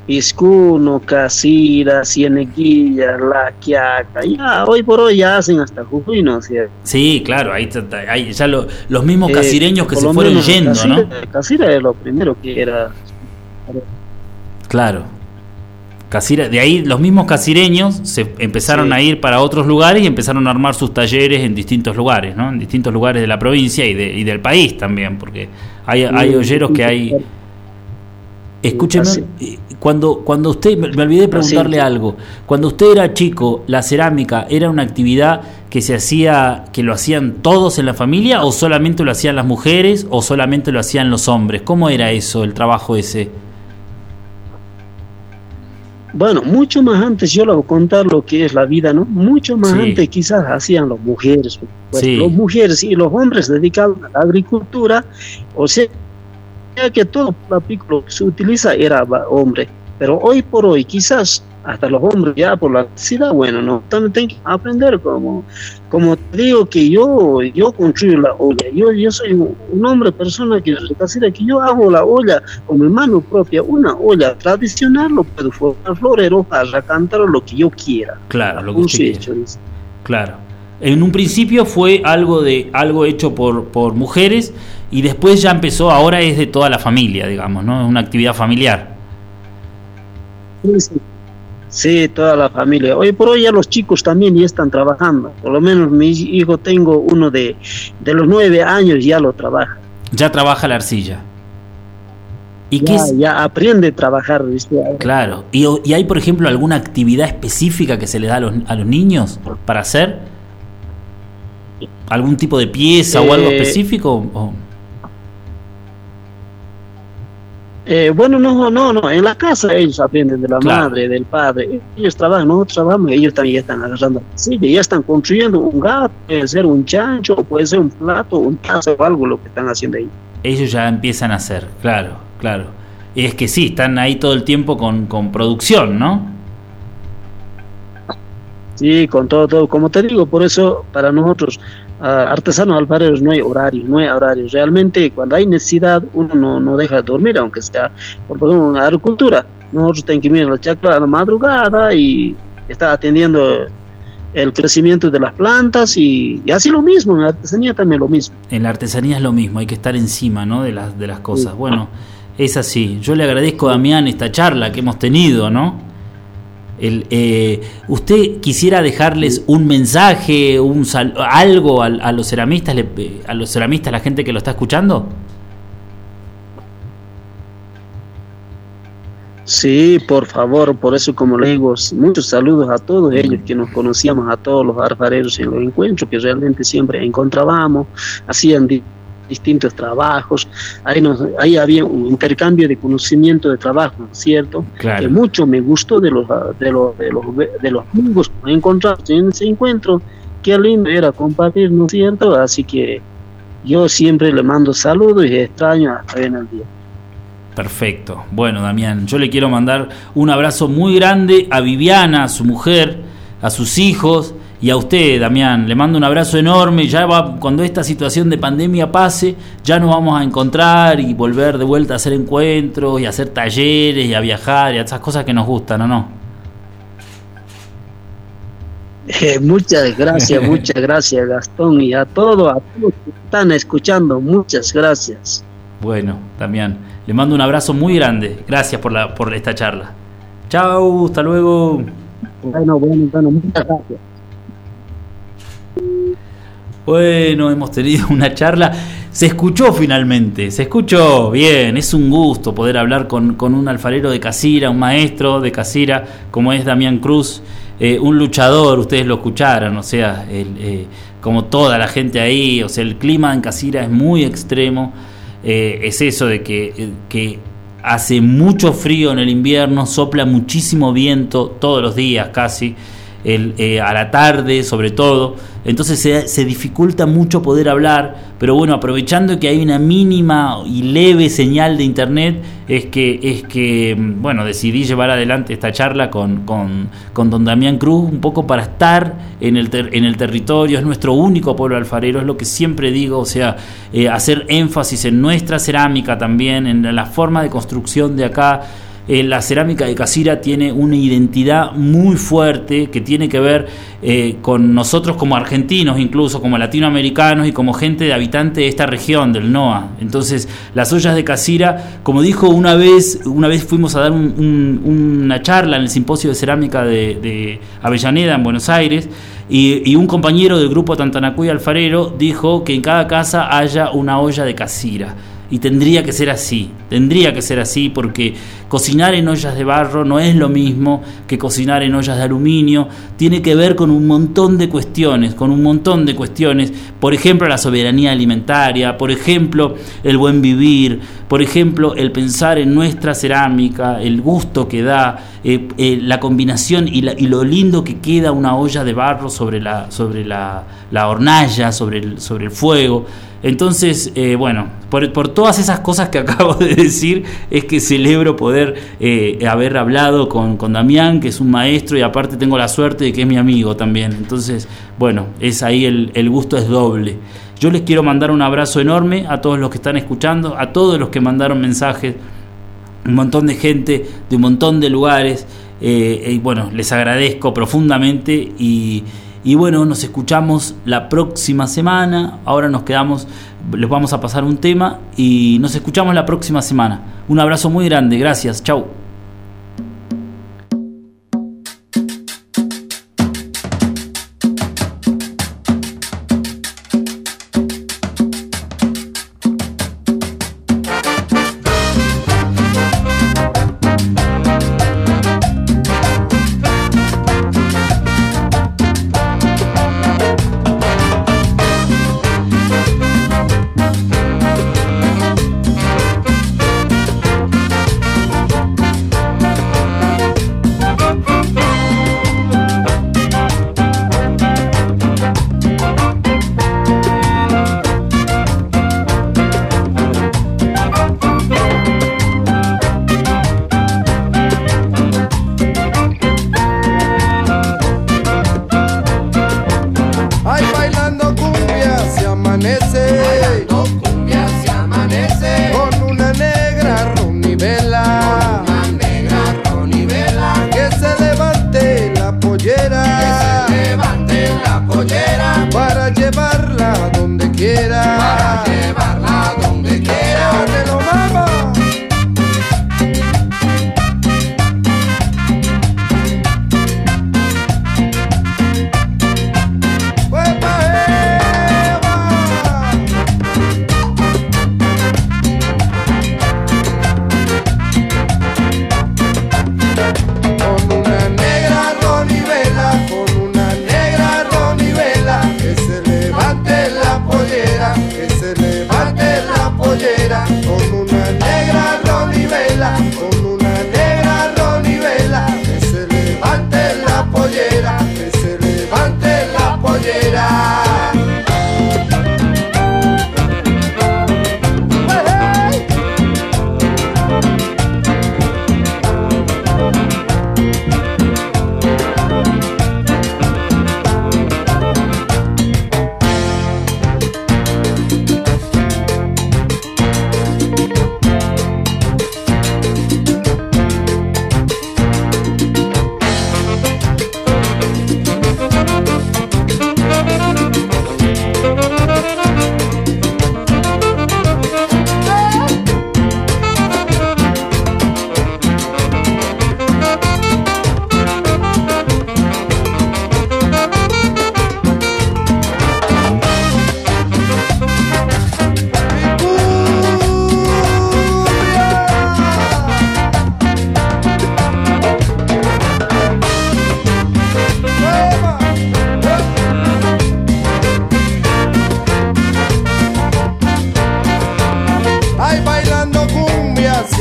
Piscuno, Casira, Cieneguilla, La Quiaca, ya hoy por hoy ya hacen hasta Jujuy, ¿no es cierto? Sí, claro, ahí, ahí ya lo- los mismos Eh, casireños que se fueron yendo, Casira, ¿no? Casira es lo primero que era. Claro. Casira, de ahí los mismos casireños se empezaron Sí. a ir para otros lugares y empezaron a armar sus talleres en distintos lugares, ¿no? En distintos lugares de la provincia y, de, y del país también, porque hay, hay que hay... Escúcheme, eh, cuando, cuando usted, me olvidé de preguntarle algo, cuando usted era chico, ¿la cerámica era una actividad que se hacía, que lo hacían todos en la familia o solamente lo hacían las mujeres o solamente lo hacían los hombres? ¿Cómo era eso, el trabajo ese? Bueno, mucho más antes, yo le voy a contar lo que es la vida, ¿no? Mucho más Sí. antes quizás hacían las mujeres. Pues Sí. Las mujeres y los hombres dedicados a la agricultura, o sea, que todo apícola que se utiliza era hombre. Pero hoy por hoy, quizás hasta los hombres ya por la necesidad, bueno, no, también tienen que aprender como, como te digo que yo, yo construyo la olla, yo, yo soy un, hombre, persona que que yo hago la olla con mi mano propia, una olla tradicional, lo puedo formar florero para cantar lo que yo quiera. Claro, lo que usted hecho. Claro. En un principio fue algo de algo hecho por, por mujeres y después ya empezó, ahora es de toda la familia, digamos, ¿no? Es una actividad familiar. Sí, sí. Sí, toda la familia. Hoy por hoy ya los chicos también ya están trabajando. Por lo menos mi hijo tengo uno de, de los nueve años ya lo trabaja. Ya trabaja la arcilla. ¿Y qué Ya, es? ya aprende a trabajar. ¿viste? Claro. ¿Y, y hay, por ejemplo, alguna actividad específica que se les da a los, a los niños para hacer? ¿Algún tipo de pieza o algo Eh, específico? o- Eh, bueno, no, no, no. En la casa ellos aprenden de la Claro. madre, del padre. Ellos trabajan, nosotros trabajamos, ellos también ya están agarrando. Sí, ya están construyendo un gato, puede ser un chancho, puede ser un plato, un tazo o algo lo que están haciendo ahí. Ellos ya empiezan a hacer, claro, claro. Y es que sí, están ahí todo el tiempo con, con producción, ¿no? Sí, con todo, todo. Como te digo, por eso para nosotros, artesanos alfareros, no hay horario, no hay horario. Realmente, cuando hay necesidad, uno no, no deja de dormir, aunque sea, por ejemplo, en la agricultura. Nosotros tenemos que ir a la chacra a la madrugada y estar atendiendo el crecimiento de las plantas y, y así lo mismo, en la artesanía también lo mismo. En la artesanía es lo mismo, hay que estar encima, ¿no? De las, de las cosas. Sí. Bueno, es así. Yo le agradezco a Damián esta charla que hemos tenido, ¿no? Eh, ¿Usted quisiera dejarles un mensaje, un sal- algo a, los ceramistas, le- eh, a los ceramistas, la gente que lo está escuchando? Sí, por favor, por eso como le digo, muchos saludos a todos ellos que nos conocíamos, a todos los alfareros en los encuentros que realmente siempre encontrábamos, hacían distintos trabajos, ahí, nos, ahí había un intercambio de conocimiento de trabajo, ¿no es cierto? Claro. Que mucho me gustó de los, de los, de los, de los amigos que encontramos en ese encuentro, qué lindo era compartir, ¿no es cierto? Así que yo siempre le mando saludos y extraño hasta bien el día. Perfecto. Bueno, Damián, yo le quiero mandar un abrazo muy grande a Viviana, a su mujer, a sus hijos y a usted, Damián. Le mando un abrazo enorme. Ya va, cuando esta situación de pandemia pase, ya nos vamos a encontrar y volver de vuelta a hacer encuentros y a hacer talleres y a viajar y a esas cosas que nos gustan, ¿o no? Eh, muchas gracias, muchas gracias Gastón y a todos, a todos que están escuchando, muchas gracias. Bueno, Damián, le mando un abrazo muy grande. Gracias por, la, por esta charla. Chau, hasta luego. Bueno, bueno, bueno, muchas gracias. Bueno, hemos tenido una charla. Se escuchó finalmente, se escuchó bien. Es un gusto poder hablar con, con un alfarero de Casira, un maestro de Casira, como es Damián Cruz, eh, un luchador. Ustedes lo escucharon, o sea, el, eh, como toda la gente ahí. O sea, el clima en Casira es muy extremo. Eh, es eso de que, que hace mucho frío en el invierno, sopla muchísimo viento todos los días casi el, eh, a la tarde sobre todo, entonces se, se, dificulta mucho poder hablar, pero bueno, aprovechando que hay una mínima y leve señal de internet, es que, es que bueno, decidí llevar adelante esta charla con, con, con don Damián Cruz, un poco para estar en el, ter, en el territorio, es nuestro único pueblo alfarero, es lo que siempre digo, o sea, eh, hacer énfasis en nuestra cerámica también, en la forma de construcción de acá, eh, la cerámica de Casira tiene una identidad muy fuerte que tiene que ver eh, con nosotros como argentinos, incluso como latinoamericanos y como gente de habitante de esta región del NOA. Entonces, las ollas de Casira, como dijo una vez, una vez fuimos a dar un, un, una charla en el simposio de cerámica de, de Avellaneda en Buenos Aires. Y, y, un compañero del grupo Tantanacuy Alfarero dijo que en cada casa haya una olla de casira. Y tendría que ser así, tendría que ser así porque cocinar en ollas de barro no es lo mismo que cocinar en ollas de aluminio, tiene que ver con un montón de cuestiones, con un montón de cuestiones, por ejemplo la soberanía alimentaria, por ejemplo el buen vivir, por ejemplo el pensar en nuestra cerámica, el gusto que da, eh, eh, la combinación y, la, y, lo lindo que queda una olla de barro sobre la, sobre la, la hornalla, sobre el, sobre el fuego. Entonces, eh, bueno, por, por, todas esas cosas que acabo de decir, es que celebro poder eh, haber hablado con, con, Damián, que es un maestro, y aparte tengo la suerte de que es mi amigo también. Entonces, bueno, es ahí el, el gusto es doble. Yo les quiero mandar un abrazo enorme a todos los que están escuchando, a todos los que mandaron mensajes, un montón de gente de un montón de lugares. Eh, y bueno, les agradezco profundamente y y bueno, nos escuchamos la próxima semana. Ahora nos quedamos, les vamos a pasar un tema y nos escuchamos la próxima semana. Un abrazo muy grande, gracias, chau.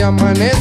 Ay,